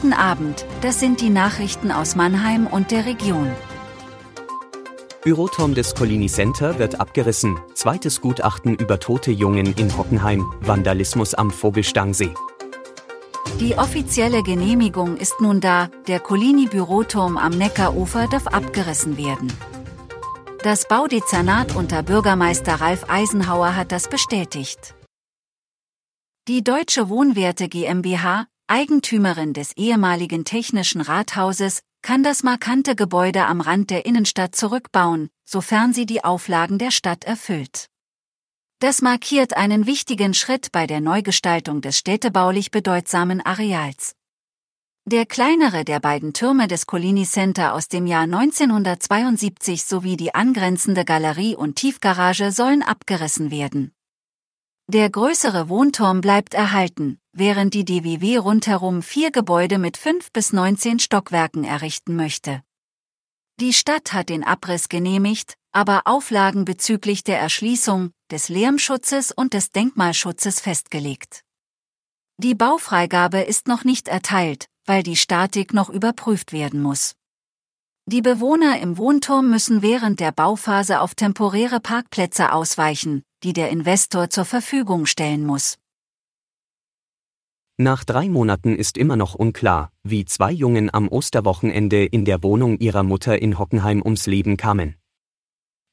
Guten Abend, das sind die Nachrichten aus Mannheim und der Region. Büroturm des Collini Center wird abgerissen. Zweites Gutachten über tote Jungen in Hockenheim. Vandalismus am Vogelstangsee. Die offizielle Genehmigung ist nun da, der Collini Büroturm am Neckarufer darf abgerissen werden. Das Baudezernat unter Bürgermeister Ralf Eisenhauer hat das bestätigt. Die Deutsche Wohnwerte GmbH, Eigentümerin des ehemaligen Technischen Rathauses, kann das markante Gebäude am Rand der Innenstadt zurückbauen, sofern sie die Auflagen der Stadt erfüllt. Das markiert einen wichtigen Schritt bei der Neugestaltung des städtebaulich bedeutsamen Areals. Der kleinere der beiden Türme des Collini Center aus dem Jahr 1972 sowie die angrenzende Galerie und Tiefgarage sollen abgerissen werden. Der größere Wohnturm bleibt erhalten, während die DWW rundherum vier Gebäude mit fünf bis 19 Stockwerken errichten möchte. Die Stadt hat den Abriss genehmigt, aber Auflagen bezüglich der Erschließung, des Lärmschutzes und des Denkmalschutzes festgelegt. Die Baufreigabe ist noch nicht erteilt, weil die Statik noch überprüft werden muss. Die Bewohner im Wohnturm müssen während der Bauphase auf temporäre Parkplätze ausweichen, die der Investor zur Verfügung stellen muss. Nach drei Monaten ist immer noch unklar, wie zwei Jungen am Osterwochenende in der Wohnung ihrer Mutter in Hockenheim ums Leben kamen.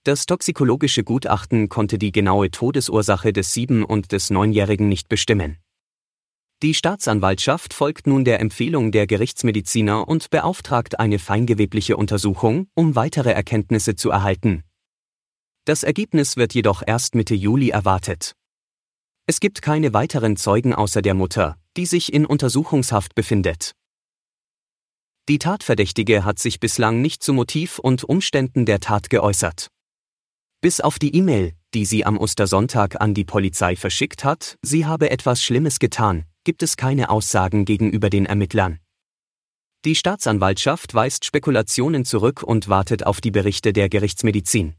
Das toxikologische Gutachten konnte die genaue Todesursache des sieben- und des neunjährigen nicht bestimmen. Die Staatsanwaltschaft folgt nun der Empfehlung der Gerichtsmediziner und beauftragt eine feingewebliche Untersuchung, um weitere Erkenntnisse zu erhalten. Das Ergebnis wird jedoch erst Mitte Juli erwartet. Es gibt keine weiteren Zeugen außer der Mutter, die sich in Untersuchungshaft befindet. Die Tatverdächtige hat sich bislang nicht zu Motiv und Umständen der Tat geäußert. Bis auf die E-Mail, die sie am Ostersonntag an die Polizei verschickt hat, sie habe etwas Schlimmes getan, gibt es keine Aussagen gegenüber den Ermittlern. Die Staatsanwaltschaft weist Spekulationen zurück und wartet auf die Berichte der Gerichtsmedizin.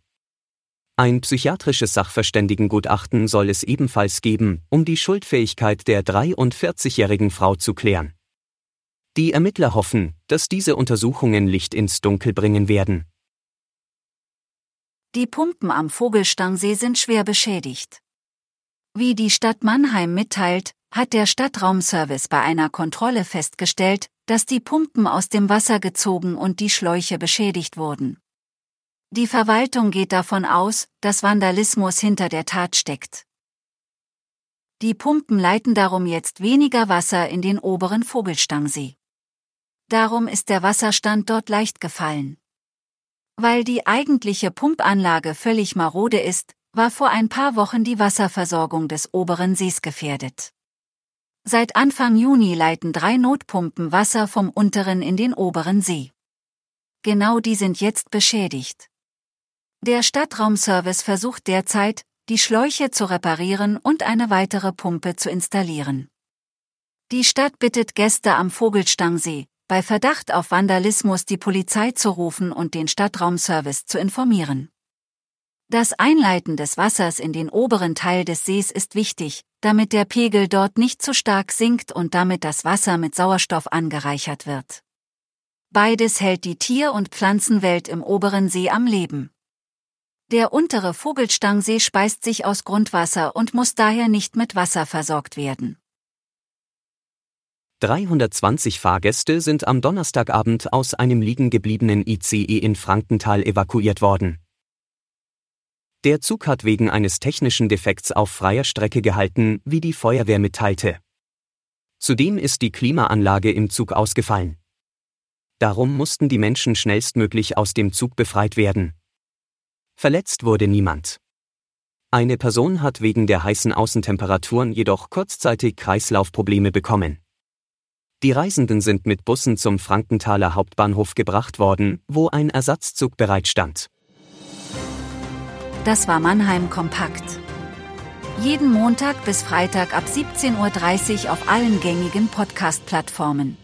Ein psychiatrisches Sachverständigengutachten soll es ebenfalls geben, um die Schuldfähigkeit der 43-jährigen Frau zu klären. Die Ermittler hoffen, dass diese Untersuchungen Licht ins Dunkel bringen werden. Die Pumpen am Vogelstangsee sind schwer beschädigt. Wie die Stadt Mannheim mitteilt, hat der Stadtraumservice bei einer Kontrolle festgestellt, dass die Pumpen aus dem Wasser gezogen und die Schläuche beschädigt wurden. Die Verwaltung geht davon aus, dass Vandalismus hinter der Tat steckt. Die Pumpen leiten darum jetzt weniger Wasser in den oberen Vogelstangsee. Darum ist der Wasserstand dort leicht gefallen. Weil die eigentliche Pumpanlage völlig marode ist, war vor ein paar Wochen die Wasserversorgung des oberen Sees gefährdet. Seit Anfang Juni leiten drei Notpumpen Wasser vom unteren in den oberen See. Genau die sind jetzt beschädigt. Der Stadtraumservice versucht derzeit, die Schläuche zu reparieren und eine weitere Pumpe zu installieren. Die Stadt bittet Gäste am Vogelstangsee, bei Verdacht auf Vandalismus die Polizei zu rufen und den Stadtraumservice zu informieren. Das Einleiten des Wassers in den oberen Teil des Sees ist wichtig, damit der Pegel dort nicht zu stark sinkt und damit das Wasser mit Sauerstoff angereichert wird. Beides hält die Tier- und Pflanzenwelt im oberen See am Leben. Der untere Vogelstangsee speist sich aus Grundwasser und muss daher nicht mit Wasser versorgt werden. 320 Fahrgäste sind am Donnerstagabend aus einem liegen gebliebenen ICE in Frankenthal evakuiert worden. Der Zug hat wegen eines technischen Defekts auf freier Strecke gehalten, wie die Feuerwehr mitteilte. Zudem ist die Klimaanlage im Zug ausgefallen. Darum mussten die Menschen schnellstmöglich aus dem Zug befreit werden. Verletzt wurde niemand. Eine Person hat wegen der heißen Außentemperaturen jedoch kurzzeitig Kreislaufprobleme bekommen. Die Reisenden sind mit Bussen zum Frankenthaler Hauptbahnhof gebracht worden, wo ein Ersatzzug bereitstand. Das war Mannheim Kompakt. Jeden Montag bis Freitag ab 17.30 Uhr auf allen gängigen Podcast-Plattformen.